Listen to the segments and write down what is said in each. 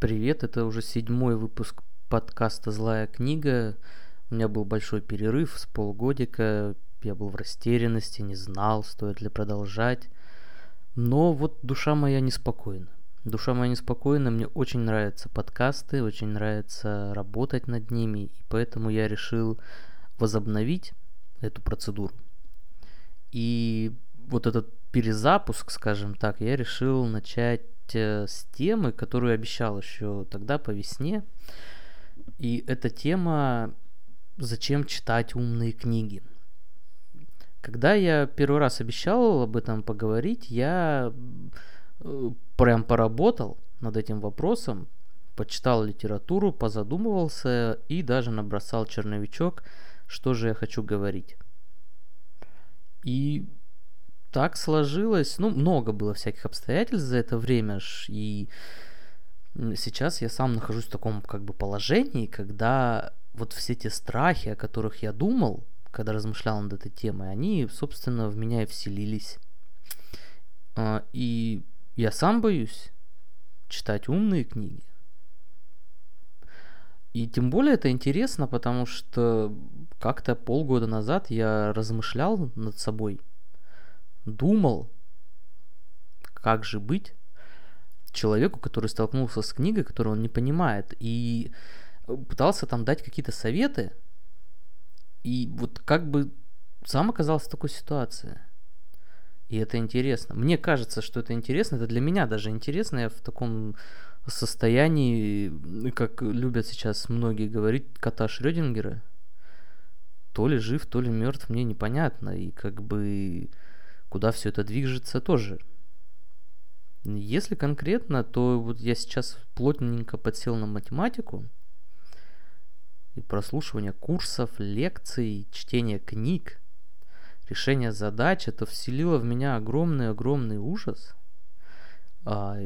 Привет, это уже седьмой выпуск подкаста «Злая книга». У меня был большой перерыв с полгодика, я был в растерянности, не знал, стоит ли продолжать. Но вот душа моя неспокойна. Душа моя неспокойна, мне очень нравятся подкасты, очень нравится работать над ними, и поэтому я решил возобновить эту процедуру. И вот этот перезапуск, скажем так, я решил начать с темы, которую обещал еще тогда по весне. И эта тема «Зачем читать умные книги?». Когда я первый раз обещал об этом поговорить, я э, прям поработал над этим вопросом, почитал литературу, позадумывался и даже набросал черновичок, что же я хочу говорить. И так сложилось, ну, много было всяких обстоятельств за это время, и сейчас я сам нахожусь в таком как бы положении, когда вот все те страхи, о которых я думал, когда размышлял над этой темой, они, собственно, в меня и вселились. А, и я сам боюсь читать умные книги. И тем более это интересно, потому что как-то полгода назад я размышлял над собой, думал, как же быть человеку, который столкнулся с книгой, которую он не понимает, и пытался там дать какие-то советы, и вот как бы сам оказался в такой ситуации. И это интересно. Мне кажется, что это интересно. Это для меня даже интересно. Я в таком состоянии, как любят сейчас многие говорить, кота Шрёдингера. То ли жив, то ли мертв, мне непонятно. И как бы куда все это движется тоже. Если конкретно, то вот я сейчас плотненько подсел на математику и прослушивание курсов, лекций, чтение книг, решение задач, это вселило в меня огромный-огромный ужас. А,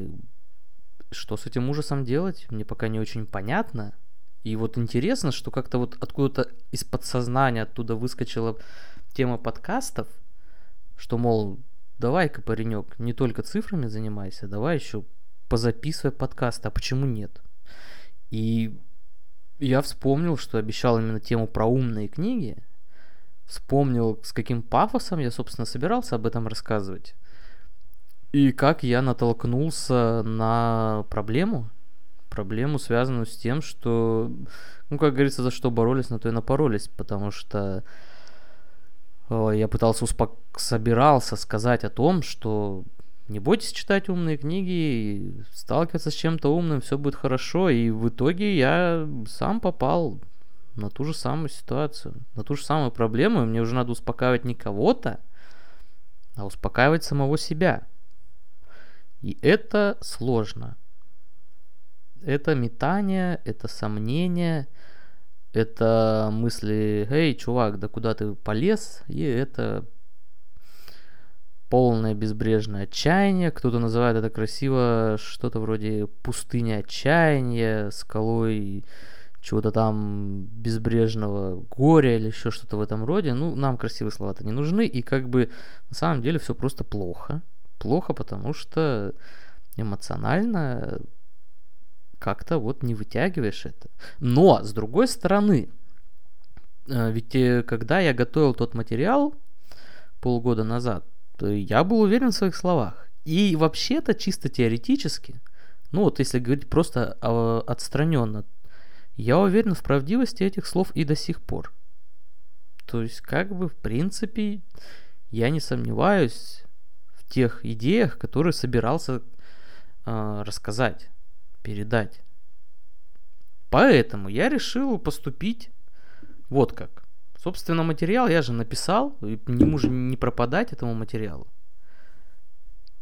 что с этим ужасом делать, мне пока не очень понятно. И вот интересно, что как-то вот откуда-то из подсознания оттуда выскочила тема подкастов, что, мол, давай-ка, паренек, не только цифрами занимайся, давай еще позаписывай подкасты, а почему нет? И я вспомнил, что обещал именно тему про умные книги, вспомнил, с каким пафосом я, собственно, собирался об этом рассказывать. И как я натолкнулся на проблему, проблему, связанную с тем, что, ну, как говорится, за что боролись, на то и напоролись, потому что я пытался успок... собирался сказать о том, что не бойтесь читать умные книги, сталкиваться с чем-то умным, все будет хорошо. И в итоге я сам попал на ту же самую ситуацию, на ту же самую проблему. И мне уже надо успокаивать не кого-то, а успокаивать самого себя. И это сложно. Это метание, это сомнение, это мысли, эй, чувак, да куда ты полез? И это полное безбрежное отчаяние. Кто-то называет это красиво что-то вроде пустыни отчаяния, скалой чего-то там безбрежного горя или еще что-то в этом роде. Ну, нам красивые слова-то не нужны. И как бы на самом деле все просто плохо. Плохо, потому что эмоционально как-то вот не вытягиваешь это. Но, с другой стороны, э, ведь э, когда я готовил тот материал полгода назад, я был уверен в своих словах. И вообще-то чисто теоретически, ну вот если говорить просто отстраненно, я уверен в правдивости этих слов и до сих пор. То есть, как бы, в принципе, я не сомневаюсь в тех идеях, которые собирался э, рассказать, передать. Поэтому я решил поступить вот как. Собственно, материал я же написал, и ему же не пропадать этому материалу.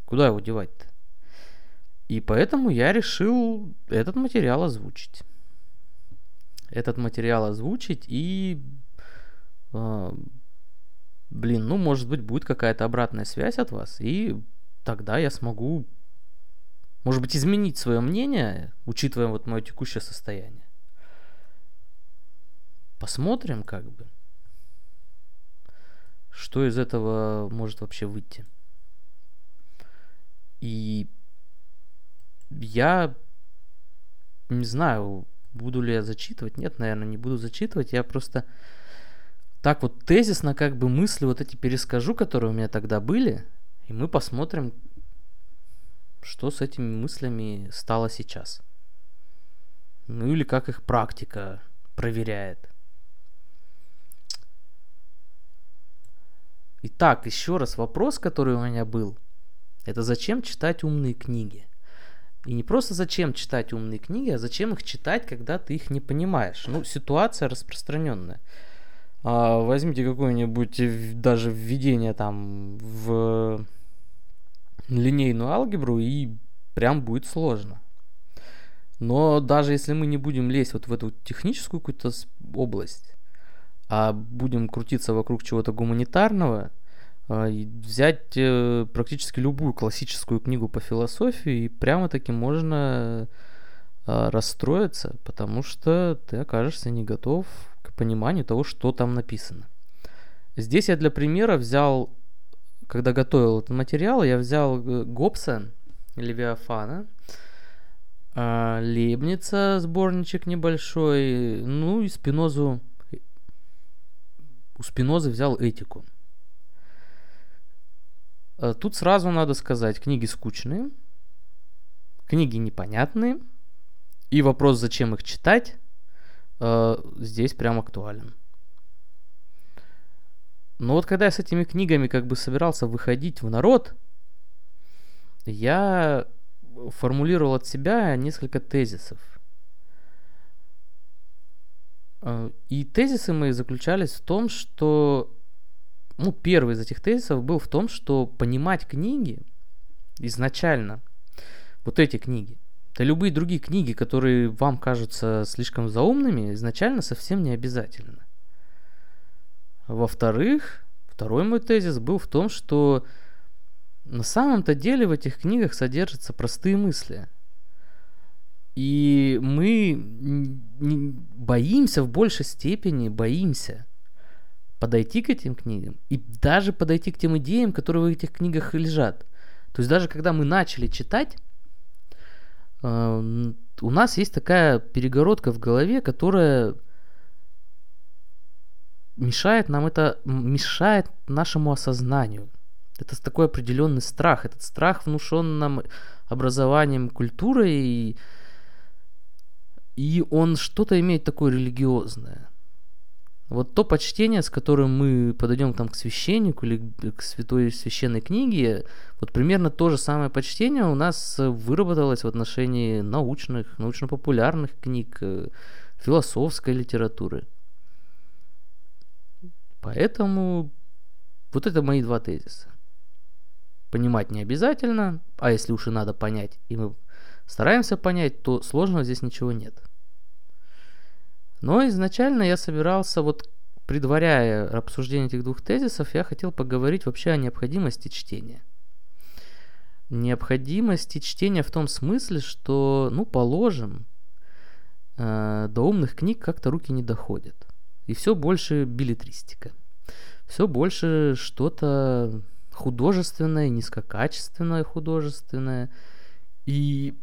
Куда его девать-то? И поэтому я решил этот материал озвучить. Этот материал озвучить и... Э, блин, ну, может быть, будет какая-то обратная связь от вас, и тогда я смогу, может быть, изменить свое мнение, учитывая вот мое текущее состояние. Посмотрим, как бы что из этого может вообще выйти. И я не знаю, буду ли я зачитывать. Нет, наверное, не буду зачитывать. Я просто так вот тезисно как бы мысли вот эти перескажу, которые у меня тогда были, и мы посмотрим, что с этими мыслями стало сейчас. Ну или как их практика проверяет. Итак, еще раз вопрос, который у меня был. Это зачем читать умные книги? И не просто зачем читать умные книги, а зачем их читать, когда ты их не понимаешь. Ну, ситуация распространенная. А, возьмите какое-нибудь даже введение там в линейную алгебру, и прям будет сложно. Но даже если мы не будем лезть вот в эту техническую какую-то область, а будем крутиться вокруг чего-то гуманитарного, а, взять э, практически любую классическую книгу по философии, и прямо-таки можно а, расстроиться, потому что ты окажешься не готов к пониманию того, что там написано. Здесь я для примера взял, когда готовил этот материал, я взял э, Гоббса, Левиафана, а, Лебница, сборничек небольшой, ну и Спинозу у Спинозы взял этику. Э, тут сразу надо сказать, книги скучные, книги непонятные, и вопрос, зачем их читать, э, здесь прям актуален. Но вот когда я с этими книгами как бы собирался выходить в народ, я формулировал от себя несколько тезисов. Э, и тезисы мои заключались в том, что, ну, первый из этих тезисов был в том, что понимать книги изначально, вот эти книги, да любые другие книги, которые вам кажутся слишком заумными, изначально совсем не обязательно. Во-вторых, второй мой тезис был в том, что на самом-то деле в этих книгах содержатся простые мысли – и мы боимся в большей степени, боимся подойти к этим книгам и даже подойти к тем идеям, которые в этих книгах лежат. То есть даже когда мы начали читать, э, у нас есть такая перегородка в голове, которая мешает нам это, мешает нашему осознанию. Это такой определенный страх. Этот страх внушен нам образованием, культурой и и он что-то имеет такое религиозное. Вот то почтение, с которым мы подойдем там к священнику или к святой священной книге, вот примерно то же самое почтение у нас выработалось в отношении научных, научно-популярных книг, э, философской литературы. Поэтому вот это мои два тезиса. Понимать не обязательно, а если уж и надо понять, и мы стараемся понять, то сложного здесь ничего нет. Но изначально я собирался, вот предваряя обсуждение этих двух тезисов, я хотел поговорить вообще о необходимости чтения. Необходимости чтения в том смысле, что, ну, положим, э, до умных книг как-то руки не доходят. И все больше билетристика. Все больше что-то художественное, низкокачественное художественное. И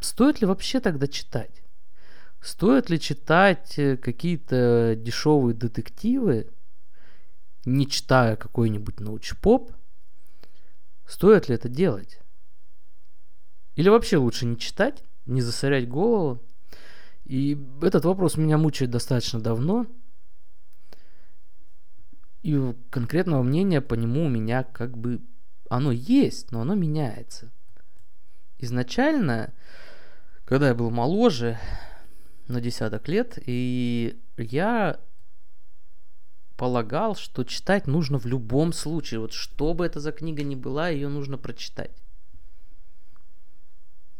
Стоит ли вообще тогда читать? Стоит ли читать э, какие-то дешевые детективы, не читая какой-нибудь научпоп? Стоит ли это делать? Или вообще лучше не читать, не засорять голову? И этот вопрос меня мучает достаточно давно. И конкретного мнения по нему у меня как бы оно есть, но оно меняется. Изначально когда я был моложе, на десяток лет, и я полагал, что читать нужно в любом случае. Вот что бы это за книга ни была, ее нужно прочитать.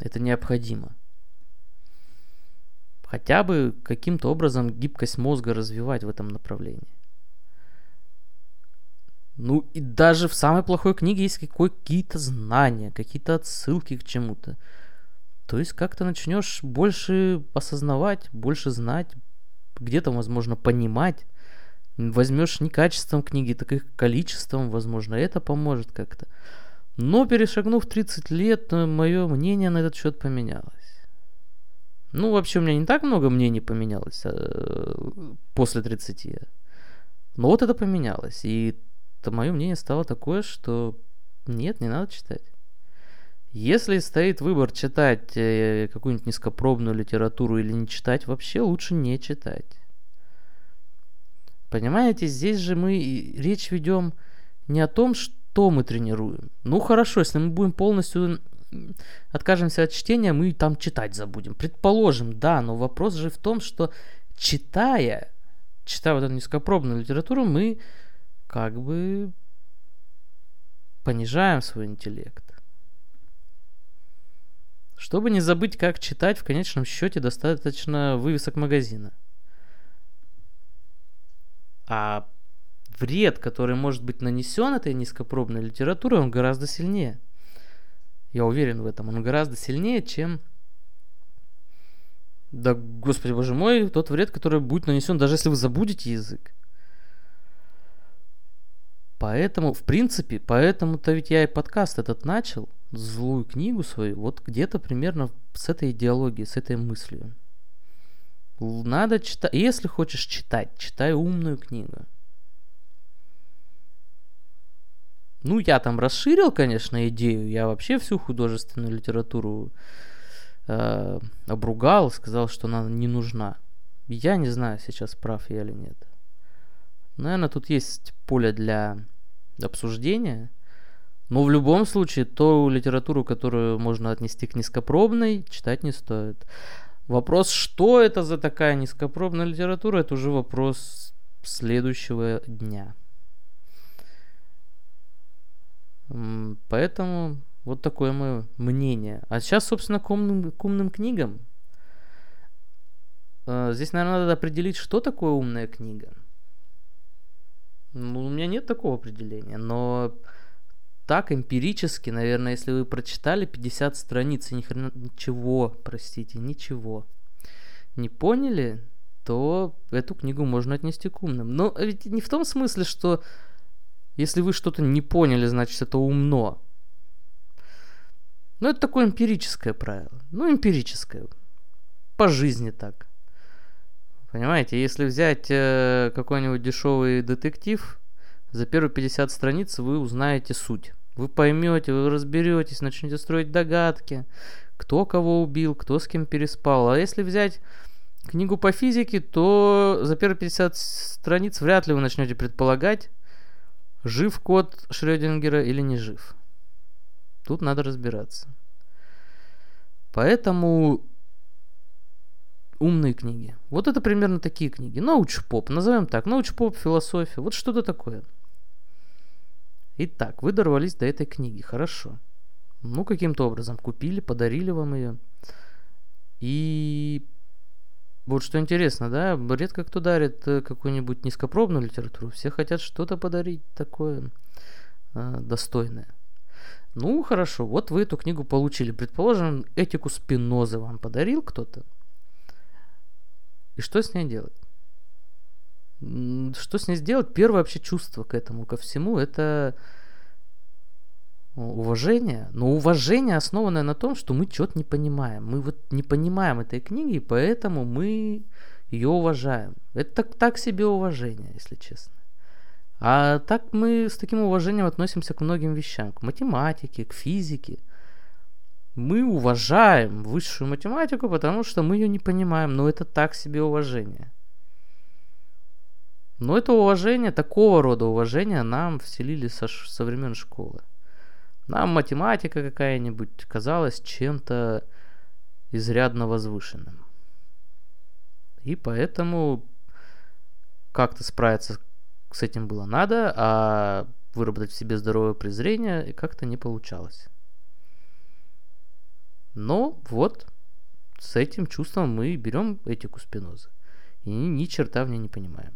Это необходимо. Хотя бы каким-то образом гибкость мозга развивать в этом направлении. Ну и даже в самой плохой книге есть какие-то знания, какие-то отсылки к чему-то. То есть как-то начнешь больше осознавать, больше знать, где-то, возможно, понимать. Возьмешь не качеством книги, так и количеством, возможно, это поможет как-то. Но перешагнув 30 лет, э, мое мнение на этот счет поменялось. Ну, вообще у меня не так много мнений поменялось э, после 30. Но вот это поменялось. И то мое мнение стало такое, что нет, не надо читать. Если стоит выбор читать э, какую-нибудь низкопробную литературу или не читать, вообще лучше не читать. Понимаете, здесь же мы речь ведем не о том, что мы тренируем. Ну хорошо, если мы будем полностью откажемся от чтения, мы там читать забудем. Предположим, да, но вопрос же в том, что читая, читая вот эту низкопробную литературу, мы как бы понижаем свой интеллект. Чтобы не забыть, как читать, в конечном счете достаточно вывесок магазина. А вред, который может быть нанесен этой низкопробной литературой, он гораздо сильнее. Я уверен в этом. Он гораздо сильнее, чем... Да, господи, боже мой, тот вред, который будет нанесен, даже если вы забудете язык. Поэтому, в принципе, поэтому-то ведь я и подкаст этот начал злую книгу свою вот где-то примерно с этой идеологией, с этой мыслью. Надо читать, если хочешь читать, читай умную книгу. Ну, я там расширил, конечно, идею. Я вообще всю художественную литературу э, обругал, сказал, что она не нужна. Я не знаю сейчас, прав я или нет. Наверное, тут есть поле для обсуждения. Но в любом случае, ту литературу, которую можно отнести к низкопробной, читать не стоит. Вопрос, что это за такая низкопробная литература, это уже вопрос следующего дня. Поэтому вот такое мое мнение. А сейчас, собственно, к умным, к умным книгам. А, здесь, наверное, надо определить, что такое умная книга. Ну, у меня нет такого определения, но так эмпирически, наверное, если вы прочитали 50 страниц и ни хрена, ничего, простите, ничего не поняли, то эту книгу можно отнести к умным. Но ведь не в том смысле, что если вы что-то не поняли, значит это умно. Ну, это такое эмпирическое правило. Ну, эмпирическое. По жизни так. Понимаете, если взять э, какой-нибудь дешевый детектив, за первые 50 страниц вы узнаете суть. Вы поймете, вы разберетесь, начнете строить догадки, кто кого убил, кто с кем переспал. А если взять книгу по физике, то за первые 50 страниц вряд ли вы начнете предполагать, жив кот Шрёдингера или не жив. Тут надо разбираться. Поэтому умные книги. Вот это примерно такие книги. Научпоп, назовем так. Научпоп, философия. Вот что-то такое. Итак, вы дорвались до этой книги, хорошо. Ну, каким-то образом купили, подарили вам ее. И вот что интересно, да, редко кто дарит э, какую-нибудь низкопробную литературу. Все хотят что-то подарить такое э, достойное. Ну, хорошо, вот вы эту книгу получили. Предположим, этику Спинозы вам подарил кто-то. И что с ней делать? Что с ней сделать? Первое вообще чувство к этому, ко всему, это уважение. Но уважение основанное на том, что мы что-то не понимаем. Мы вот не понимаем этой книги, поэтому мы ее уважаем. Это так, так себе уважение, если честно. А так мы с таким уважением относимся к многим вещам. К математике, к физике. Мы уважаем высшую математику, потому что мы ее не понимаем. Но это так себе уважение. Но это уважение, такого рода уважение нам вселили со, со времен школы. Нам математика какая-нибудь казалась чем-то изрядно возвышенным. И поэтому как-то справиться с этим было надо, а выработать в себе здоровое презрение как-то не получалось. Но вот с этим чувством мы берем этику Спинозы. И ни, ни черта в ней не понимаем.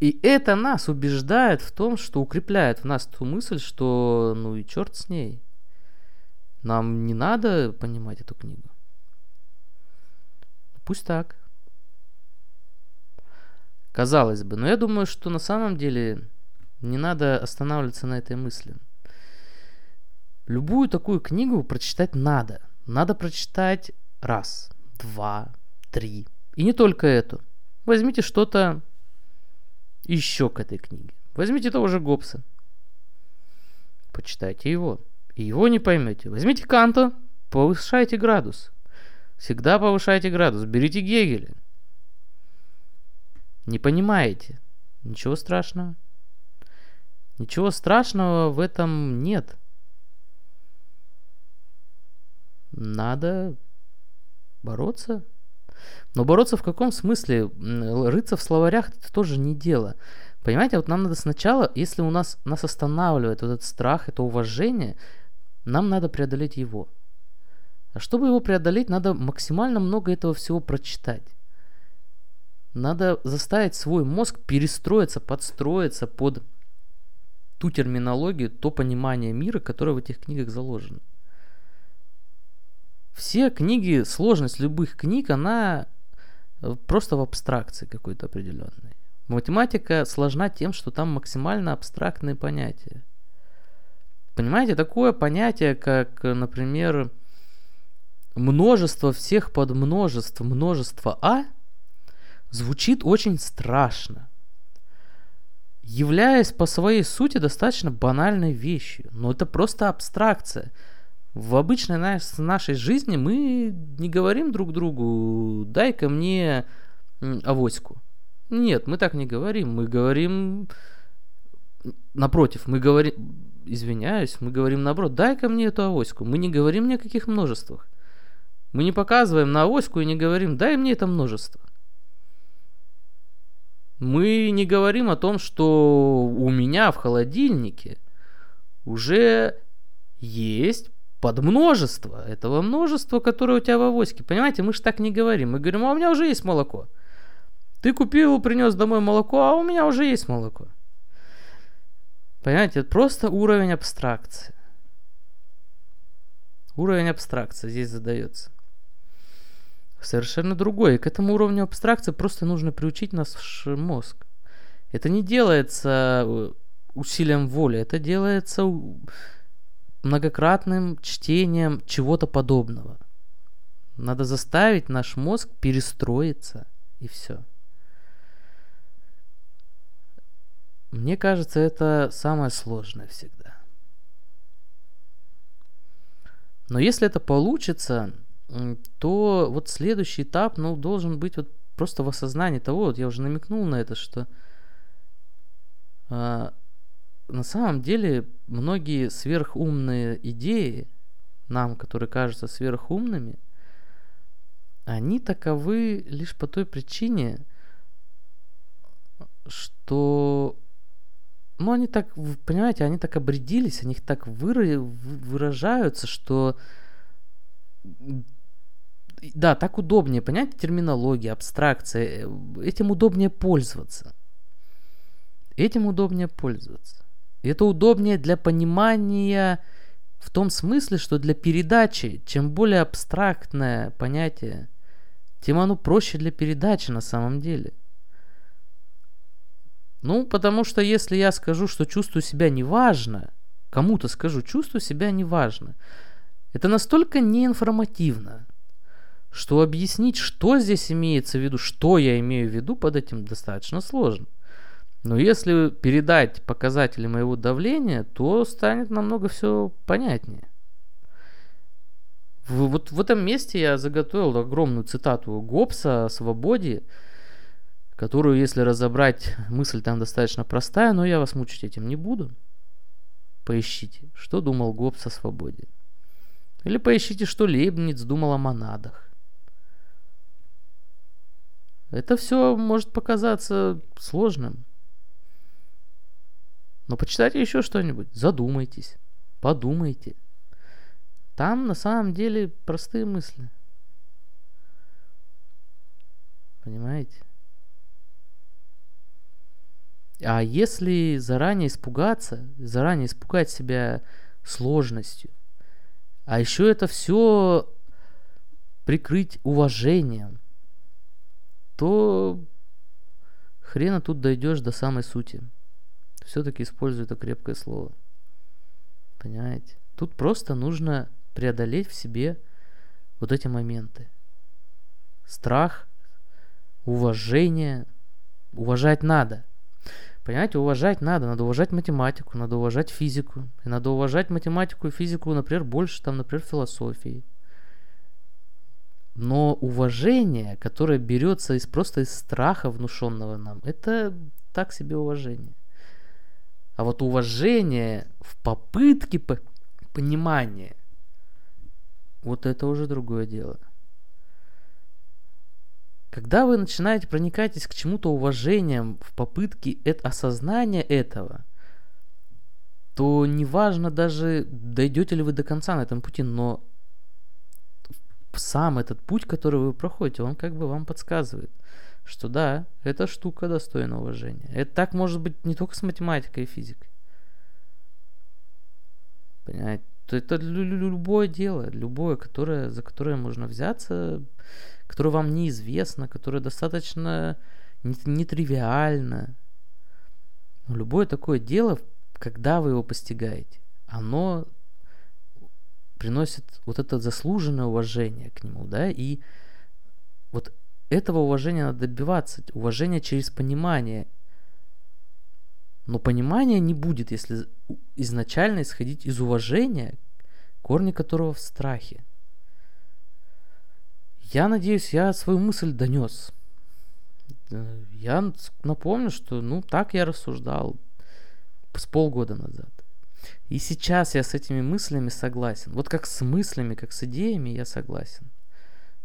И это нас убеждает в том, что укрепляет в нас ту мысль, что ну и черт с ней. Нам не надо понимать эту книгу. Пусть так. Казалось бы, но я думаю, что на самом деле не надо останавливаться на этой мысли. Любую такую книгу прочитать надо. надо прочитать раз, два, три. И не только эту. Возьмите что-то еще к этой книге. Возьмите того же Гоббса. Почитайте его. И его не поймете. Возьмите Канта, повышайте градус. Всегда повышайте градус. Берите Гегеля. Не понимаете. Ничего страшного. Ничего страшного в этом нет. Надо бороться. Но бороться в каком смысле? Рыться в словарях это тоже не дело. Понимаете, вот нам надо сначала, если у нас нас останавливает вот этот страх, это уважение, нам надо преодолеть его. А чтобы его преодолеть, надо максимально много этого всего прочитать. Надо заставить свой мозг перестроиться, подстроиться под ту терминологию, то понимание мира, которое в этих книгах заложено. Все книги, сложность любых книг, она э, просто в абстракции какой-то определенной. Математика сложна тем, что там максимально абстрактные понятия. Понимаете, такое понятие, как, например, множество всех подмножеств множества А, звучит очень страшно, являясь по своей сути достаточно банальной вещью. Но это просто абстракция. В обычной нашей жизни мы не говорим друг другу, дай-ка мне авоську. Нет, мы так не говорим. Мы говорим, напротив, мы говорим, извиняюсь, мы говорим наоборот, дай-ка мне эту авоську. Мы не говорим ни о каких множествах. Мы не показываем на авоську и не говорим, дай мне это множество. Мы не говорим о том, что у меня в холодильнике уже есть подмножество этого множества, которое у тебя в авоське. Понимаете, мы же так не говорим. Мы говорим, а у меня уже есть молоко. Ты купил, принес домой молоко, а у меня уже есть молоко. Понимаете, это просто уровень абстракции. Уровень абстракции здесь задается совершенно другой. И к этому уровню абстракции просто нужно приучить наш мозг. Это не делается э, усилием воли, это делается многократным чтением чего-то подобного. Надо заставить наш мозг перестроиться, и все. Мне кажется, это самое сложное всегда. Но если это получится, то вот следующий этап, ну, должен быть вот просто в осознании того, вот я уже намекнул на это, что э, на самом деле многие сверхумные идеи, нам, которые кажутся сверхумными, они таковы лишь по той причине, что ну, они так, понимаете, они так обрядились, они так выражаются, что да, так удобнее понять терминологию, абстракция. Этим удобнее пользоваться. Этим удобнее пользоваться. И это удобнее для понимания в том смысле, что для передачи, чем более абстрактное понятие, тем оно проще для передачи на самом деле. Ну, потому что если я скажу, что чувствую себя неважно, кому-то скажу, чувствую себя неважно, это настолько неинформативно, что объяснить, что здесь имеется в виду, что я имею в виду под этим, достаточно сложно. Но если передать показатели моего давления, то станет намного все понятнее. В, вот в этом месте я заготовил огромную цитату Гоббса о свободе, которую, если разобрать, мысль там достаточно простая, но я вас мучить этим не буду. Поищите, что думал Гоббс о свободе. Или поищите, что Лейбниц думал о монадах. Это все может показаться сложным. Но почитайте еще что-нибудь, задумайтесь, подумайте. Там на самом деле простые мысли. Понимаете? А если заранее испугаться, заранее испугать себя сложностью, а еще это все прикрыть уважением – то хрена тут дойдешь до самой сути. Все-таки использую это крепкое слово. Понимаете? Тут просто нужно преодолеть в себе вот эти моменты. Страх, уважение. Уважать надо. Понимаете, уважать надо. Надо уважать математику, надо уважать физику. И надо уважать математику и физику, например, больше, там, например, философии. Но уважение, которое берется из просто из страха, внушенного нам, это так себе уважение. А вот уважение в попытке по понимания, вот это уже другое дело. Когда вы начинаете проникать к чему-то уважением в попытке осознания этого, то неважно даже, дойдете ли вы до конца на этом пути, но сам этот путь, который вы проходите, он как бы вам подсказывает, что да, эта штука достойна уважения. Это так может быть не только с математикой и физикой. Понимаете? Это любое дело, любое, которое, за которое можно взяться, которое вам неизвестно, которое достаточно нетривиально. Но любое такое дело, когда вы его постигаете, оно приносит вот это заслуженное уважение к нему, да, и вот этого уважения надо добиваться, уважение через понимание. Но понимание не будет, если изначально исходить из уважения, корни которого в страхе. Я надеюсь, я свою мысль донес. Я напомню, что ну так я рассуждал с полгода назад. И сейчас я с этими мыслями согласен. Вот как с мыслями, как с идеями я согласен.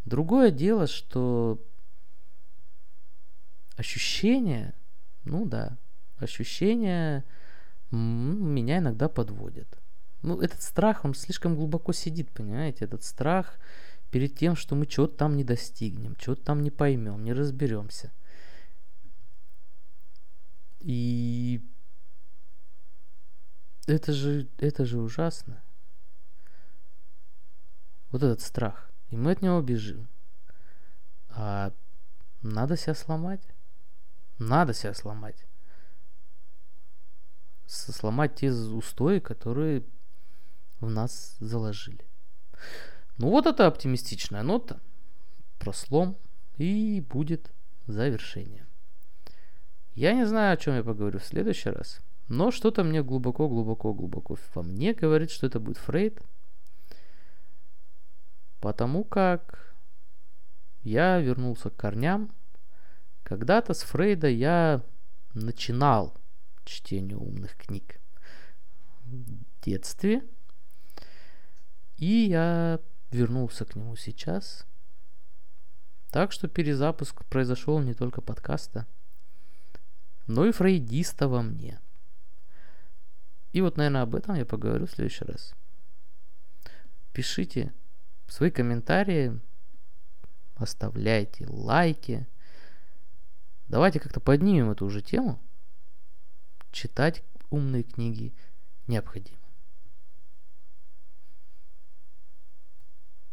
Другое дело, что ощущения, ну да, ощущения меня иногда подводят. Ну, этот страх, он слишком глубоко сидит, понимаете? Этот страх перед тем, что мы чего-то там не достигнем, чего-то там не поймем, не разберемся. И это же, это же ужасно. Вот этот страх. И мы от него бежим. А надо себя сломать. Надо себя сломать. Сломать те устои, которые в нас заложили. Ну вот это оптимистичная нота про слом и будет завершение. Я не знаю, о чем я поговорю в следующий раз, но что-то мне глубоко-глубоко-глубоко во мне говорит, что это будет Фрейд, потому как я вернулся к корням. Когда-то с Фрейда я начинал чтение умных книг в детстве, и я вернулся к нему сейчас. Так что перезапуск произошел не только подкаста, но и фрейдиста во мне. И вот, наверное, об этом я поговорю в следующий раз. Пишите свои комментарии, оставляйте лайки. Давайте как-то поднимем эту уже тему. Читать умные книги необходимо.